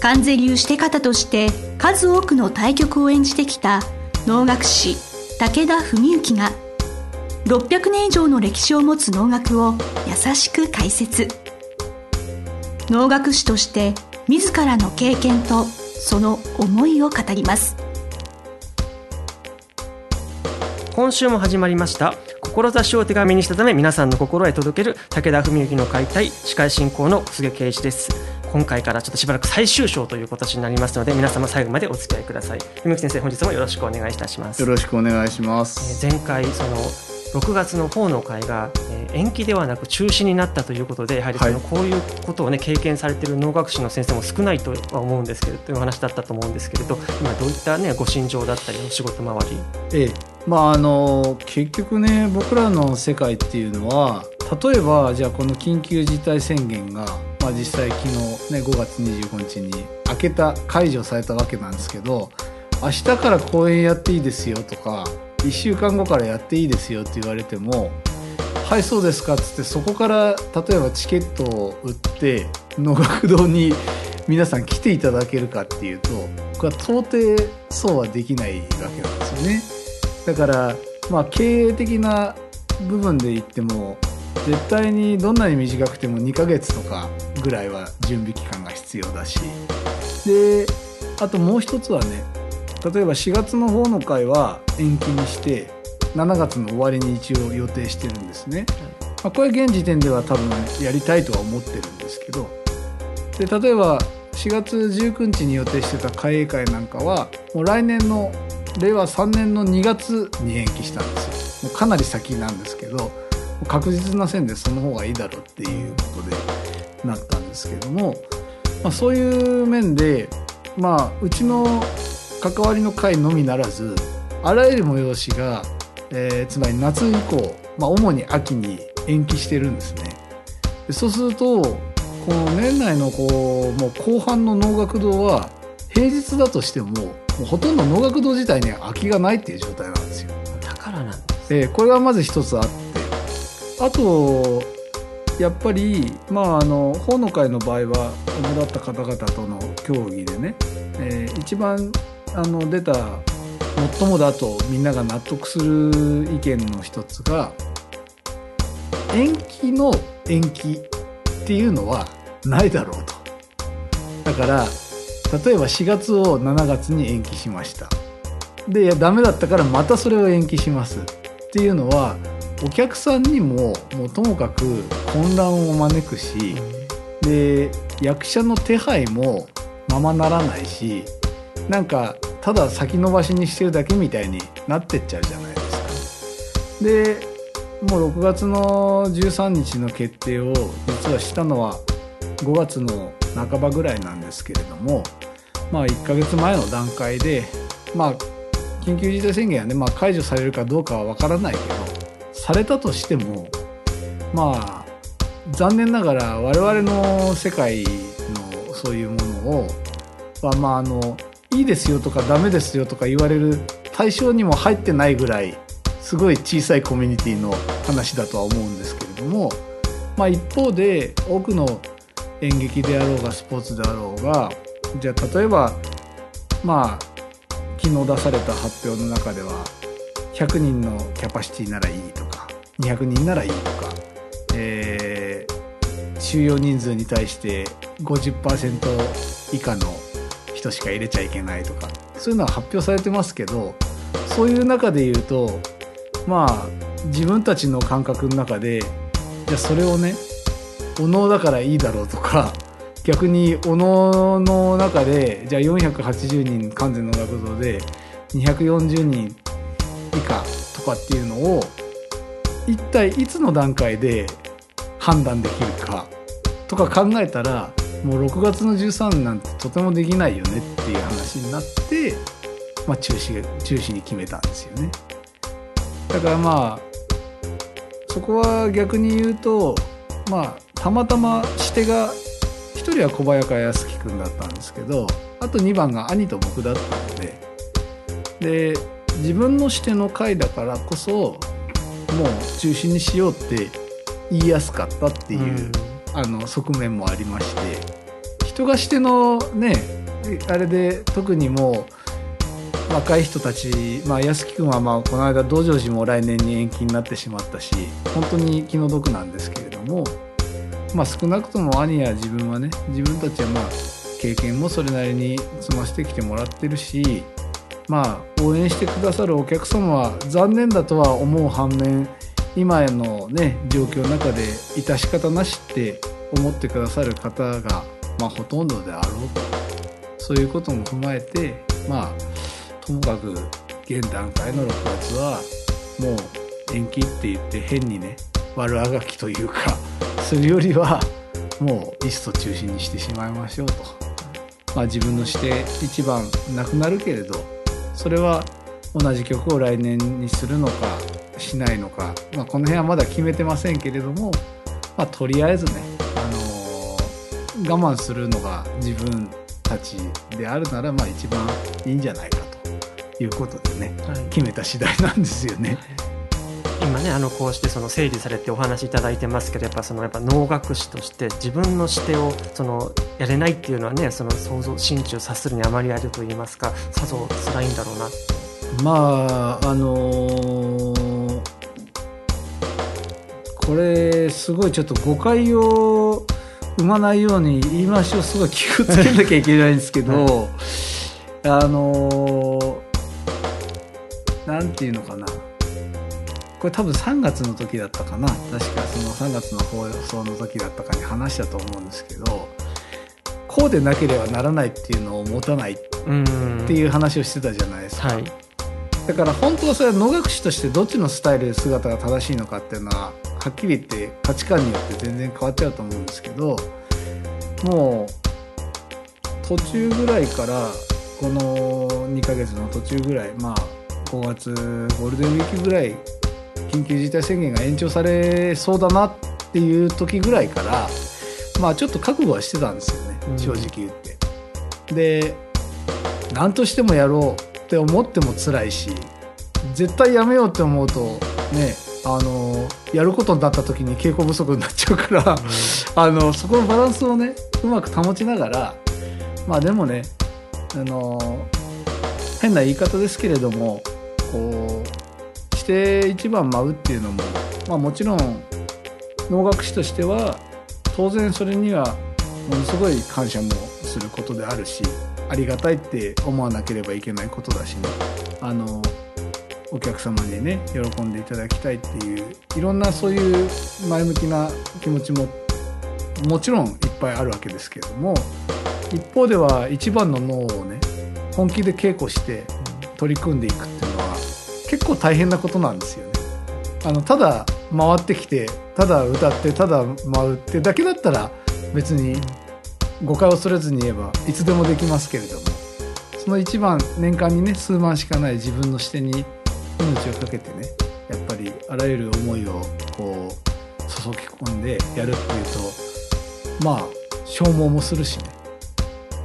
関税流して方として数多くの対局を演じてきた能楽師武田文幸が600年以上の歴史を持つ能楽を優しく解説。能楽師として自らの経験とその思いを語ります。今週も始まりました志を手紙にしたため皆さんの心へ届ける武田文幸の解体司会進行の菅圭一です。今回からちょっとしばらく最終章という形になりますので皆様最後までお付き合いください。文幸先生本日もよろしくお願いいたします。よろしくお願いします。前回その6月の法の会が、え延期ではなく中止になったということでやはりその、こういうことを、ね、経験されている能楽師の先生も少ないとは思うんですけれどという話だったと思うんですけれど今どういった、ね、ご心情だったりお仕事周り、ええ。まあ、あの結局ね僕らの世界っていうのは例えばじゃあこの緊急事態宣言が、まあ、実際昨日ね5月25日に明けた解除されたわけなんですけど明日から公演やっていいですよとか1週間後からやっていいですよって言われても「はいそうですか」っつってそこから例えばチケットを売って能楽堂に皆さん来ていただけるかっていうと僕は到底そうはできないわけなんですよね。だからまあ経営的な部分で言っても絶対にどんなに短くても2ヶ月とかぐらいは準備期間が必要だし。であともう一つはね例えば4月の方の会は延期にして7月の終わりに一応予定してるんですね。まあ、これ現時点では多分やりたいとは思ってるんですけど。で例えば4月19日に予定してた会営会なんかはもう来年の令和3年の2月に延期したんですよ。もうかなり先なんですけど確実な線でその方がいいだろうっていうことでなったんですけども、まあ、そういう面でまあうちの関わりの会のみならずあらゆる催しが、えー、つまり夏以降、まあ、主に秋に延期してるんですね。でそうするとこの年内のこうもう後半の能楽堂は平日だとしてももうほとんど能楽堂自体に空きがないっていう状態なんですよ。だからなんです、えー、これがまず一つあってあとやっぱりまああの法の会の場合は主だった方々との協議でね、えー、一番あの出た最もだとみんなが納得する意見の一つが延期の延期っていうのはないだろうと。だから例えば4月を7月に延期しました。でいやダメだったからまたそれを延期しますっていうのはお客さんにももうともかく混乱を招くしで役者の手配もままならないしなんかただ先延ばしにしてるだけみたいになってっちゃうじゃないですか。でもう6月の13日の決定を実はしたのは5月の半ばぐらいなんですけれどもまあ1ヶ月前の段階でまあ緊急事態宣言はね、まあ、解除されるかどうかは分からないけどされたとしてもまあ残念ながら我々の世界のそういうものをはまああのいいですよとかダメですよとか言われる対象にも入ってないぐらいすごい小さいコミュニティの話だとは思うんですけれども、まあ、一方で多くの演劇であろうがスポーツであろうがじゃあ例えばまあ昨日出された発表の中では100人のキャパシティならいいとか200人ならいいとか、えー、収容人数に対して50%以下の人しか入れちゃいけないとかそういうのは発表されてますけどそういう中で言うとまあ自分たちの感覚の中でじゃそれをねお能だからいいだろうとか逆にお能の中でじゃあ480人完全の学童で240人以下とかっていうのを一体いつの段階で判断できるかとか考えたらもう6月の13なんてとてもできないよねっていう話になってまあ、中止中止に決めたんですよね。だからまあそこは逆に言うとまあたまたましてが1人は小早川康樹君だったんですけどあと2番が兄と僕だったのでで自分のしての回だからこそもう中止にしようって言いやすかったっていう、うん。あの側面もありまして人がしてのねあれで特にもう若い人たち、まあ、安木君はまあこの間道成寺も来年に延期になってしまったし本当に気の毒なんですけれども、まあ、少なくとも兄や自分はね自分たちはまあ経験もそれなりに積ませてきてもらってるしまあ応援してくださるお客様は残念だとは思う反面今のね状況の中で致し方なしって思ってくださる方が、まあ、ほとんどであろうとそういうことも踏まえてまあともかく現段階の6月はもう延期って言って変にね悪あがきというかするよりはもういっそ中止にしてしまいましょうと。まあ、自分のして一番なくなるけれどそれは同じ曲を来年にするのかしないのか、まあ、この辺はまだ決めてませんけれども、まあ、とりあえずね、あのー我慢するのが自分たちであるならまあ一番いいんじゃないかということでねはい決めた次第なんですよね。今ねあのこうしてその整理されてお話しいただいてますけどやっぱそのやっぱ能楽師として自分のしてをそのやれないっていうのはねその想像心中察するにあまりあると言いますかさぞ辛いんだろうな。まああのーこれすごいちょっと誤解を生まないように言い回しをすごい気をつけなきゃいけないんですけど、あのーなんていうのかなこれ多分3月の時だったかな。確かその3月の放送の時だったかに話したと思うんですけどこうでなければならないっていうのを持たないっうん。ていう話をしてたじゃないですか。はい。だから本当はそれは能楽師としてどっちのスタイルで姿が正しいのかっていうのははっきり言って価値観によって全然変わっちゃうと思うんですけどもう途中ぐらいからこの2ヶ月の途中ぐらいまあ5月ゴールデンウィークぐらい緊急事態宣言が延長されそうだなっていう時ぐらいからまあちょっと覚悟はしてたんですよねうん正直言って。で何としてもやろうって思っても辛いし絶対やめようって思うとねあのやることになった時に稽古不足になっちゃうから あのそこのバランスをねうまく保ちながらまあでもねあの変な言い方ですけれどもこうして一番舞うっていうのも、まあ、もちろん能楽師としては当然それにはものすごい感謝もすることであるしありがたいって思わなければいけないことだしね。あのお客様にね喜んでいただきたいっていういろんなそういう前向きな気持ちももちろんいっぱいあるわけですけれども一方では一番の脳をね本気で稽古して取り組んでいくっていう結構大変なことなんですよね。あのただ回ってきてただ歌ってただ舞うってだけだったら別に誤解を恐れずに言えばいつでもできますけれどもその一番年間にね数万しかない自分の視点に命をかけてねやっぱりあらゆる思いをこう注ぎ込んでやるっていうとまあ消耗もするしね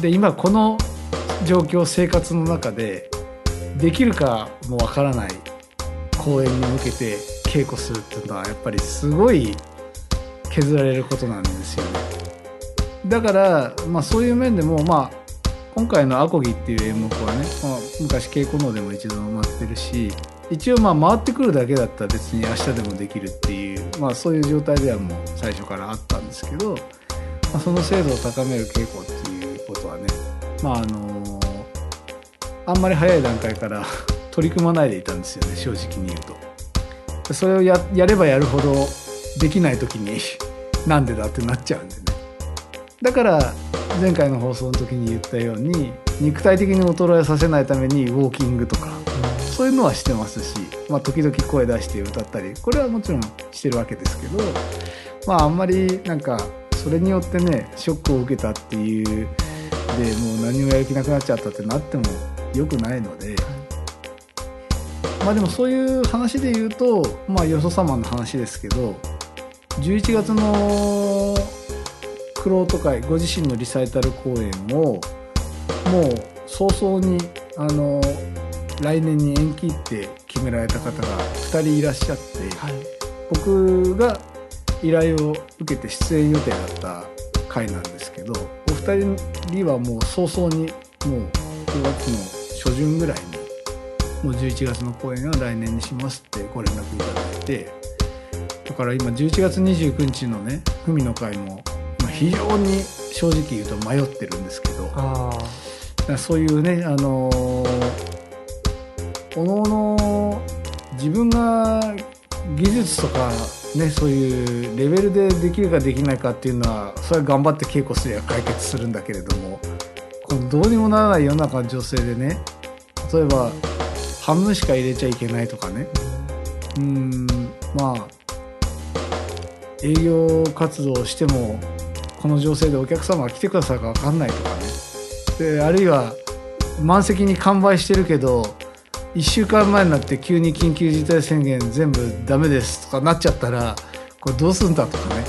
で今この状況生活の中でできるかもわからない公演に向けて稽古するっていうのはやっぱりすごい削られることなんですよね。だから、まあ、そういう面でも、まあ、今回の「アコギ」っていう演目はね、まあ、昔稽古能でも一度回ってるし一応まあ回ってくるだけだったら別に明日でもできるっていう、まあ、そういう状態ではもう最初からあったんですけど、まあ、その精度を高める稽古っていうことはねまああのあんまり早い段階から 取り組まないでいたんですよね正直に言うと。それをやればやるほどできない時に なんでだってなっちゃうんでねだから前回の放送の時に言ったように肉体的に衰えさせないためにウォーキングとかそういうのはしてますし、まあ、時々声出して歌ったりこれはもちろんしてるわけですけどまああんまりなんかそれによってねショックを受けたっていうでもう何もやる気なくなっちゃったってなっても良くないので、まあでもそういう話で言うとまあよそ様の話ですけど11月のクロート会ご自身のリサイタル公演をもう早々にあの来年に延期って決められた方が2人いらっしゃって、はい、僕が依頼を受けて出演予定だった回なんですけどお二人はもう早々にもう9月の初旬ぐらいにもう11月の公演は来年にしますってご連絡いただいてだから今11月29日のね文の会も非常に正直言うと迷ってるんですけどそういうねあのおのおの自分が技術とかねそういうレベルでできるかできないかっていうのはそれは頑張って稽古すれば解決するんだけれどもこのどうにもならない世の中の女性でね例えば半分しか入れちゃいけないとかね。うんまあ営業活動をしてもこの情勢でお客様が来てくださるか分かんないとかね。であるいは満席に完売してるけど1週間前になって急に緊急事態宣言全部ダメですとかなっちゃったらこれどうすんだとかね。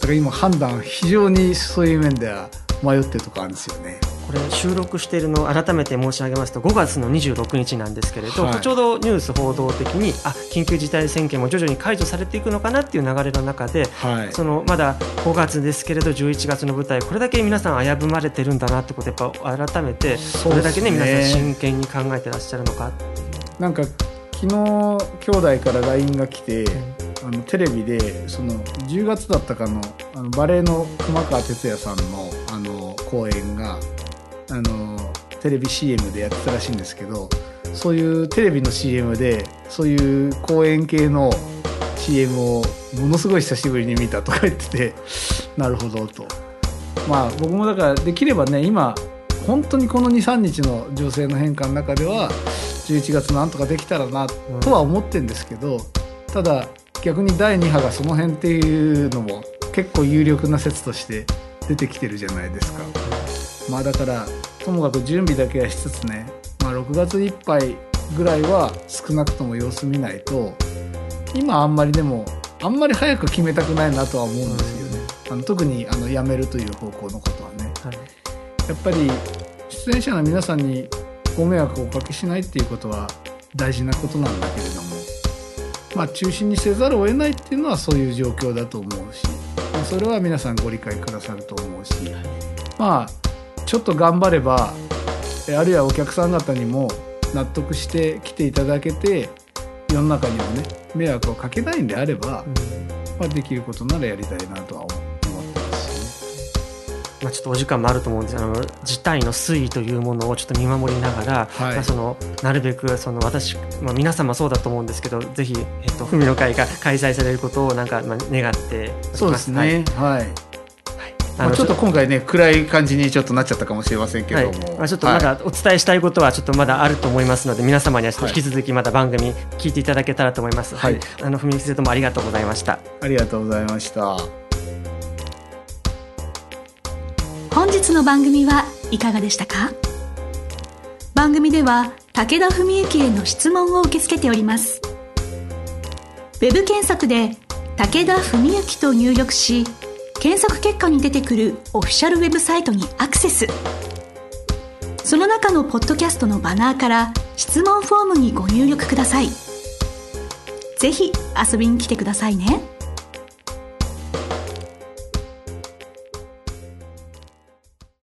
だから今判断非常にそういう面では迷ってるとこあるんですよね。これ収録しているのを改めて申し上げますと5月の26日なんですけれど、はい、ちょうどニュース報道的にあ緊急事態宣言も徐々に解除されていくのかなっていう流れの中で、はい、そのまだ5月ですけれど11月の舞台これだけ皆さん危ぶまれてるんだなってことやっぱ改めてこれだけね、ね、皆さん真剣に考えてらっしゃるのか。なんか昨日兄弟から LINE が来て、あのテレビでその10月だったかのあのバレエの熊川哲也さんのあの公演があのテレビ CM でやってたらしいんですけどそういうテレビの CM でそういう公演系の CM をものすごい久しぶりに見たとか言ってて なるほどとまあ僕もだからできればね今本当にこの23日の情勢の変化の中では11月なんとかできたらなとは思ってるんですけど、ただ逆に第2波がその辺っていうのも結構有力な説として出てきてるじゃないですか。まあだからともかく準備だけはしつつね、まあ、6月いっぱいぐらいは少なくとも様子見ないと今あんまりでもあんまり早く決めたくないなとは思うんですよね、あの特にあの辞めるという方向のことはね、はい、やっぱり出演者の皆さんにご迷惑をおかけしないっていうことは大事なことなんだけれどもまあ中心にせざるを得ないっていうのはそういう状況だと思うし、まあ、それは皆さんご理解くださると思うしまあちょっと頑張ればあるいはお客さん方にも納得して来ていただけて世の中にもね迷惑をかけないんであれば、まあ、できることならやりたいなとは思ってますしね。まあ、ちょっとお時間もあると思うんです。あの事態の推移というものをちょっと見守りながら、はい、まあ、そのなるべくその私、まあ、皆様そうだと思うんですけどぜひ、えっと、文の会が開催されることをなんか、まあ、願ってそうですね。はい、はいまあ、ちょっと今回ね暗い感じにちょっとなっちゃったかもしれませんけども、はい、まあ、ちょっとまだお伝えしたいことはちょっとまだあると思いますので、皆様には引き続きまた番組聞いていただけたらと思います。はい、あの文木先生どうもありがとうございました。ありがとうございました。本日の番組はいかがでしたか？番組では武田文幸への質問を受け付けております。ウェブ検索で武田文幸と入力し検索結果に出てくるオフィシャルウェブサイトにアクセスその中のポッドキャストのバナーから質問フォームにご入力くださいぜひ遊びに来てくださいね。